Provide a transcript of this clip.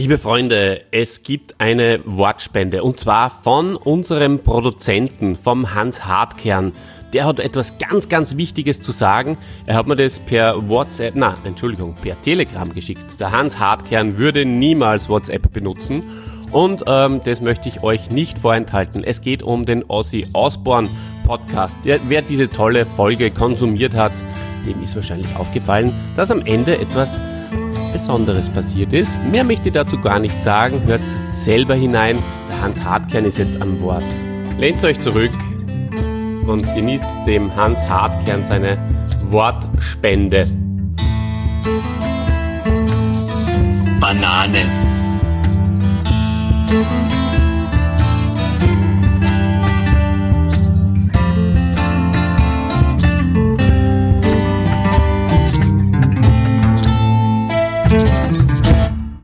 Liebe Freunde, es gibt eine Wortspende und zwar von unserem Produzenten, vom Hans Hartkern. Der hat etwas ganz, ganz Wichtiges zu sagen. Er hat mir das per WhatsApp, na, Entschuldigung, per Telegram geschickt. Der Hans Hartkern würde niemals WhatsApp benutzen und ähm, das möchte ich euch nicht vorenthalten. Es geht um den Aussie Osborne Podcast. Der, wer diese tolle Folge konsumiert hat, dem ist wahrscheinlich aufgefallen, dass am Ende etwas Besonderes passiert ist. Mehr möchte ich dazu gar nicht sagen. Hört selber hinein. Der Hans Hartkern ist jetzt am Wort. Lehnt euch zurück und genießt dem Hans Hartkern seine Wortspende. Banane.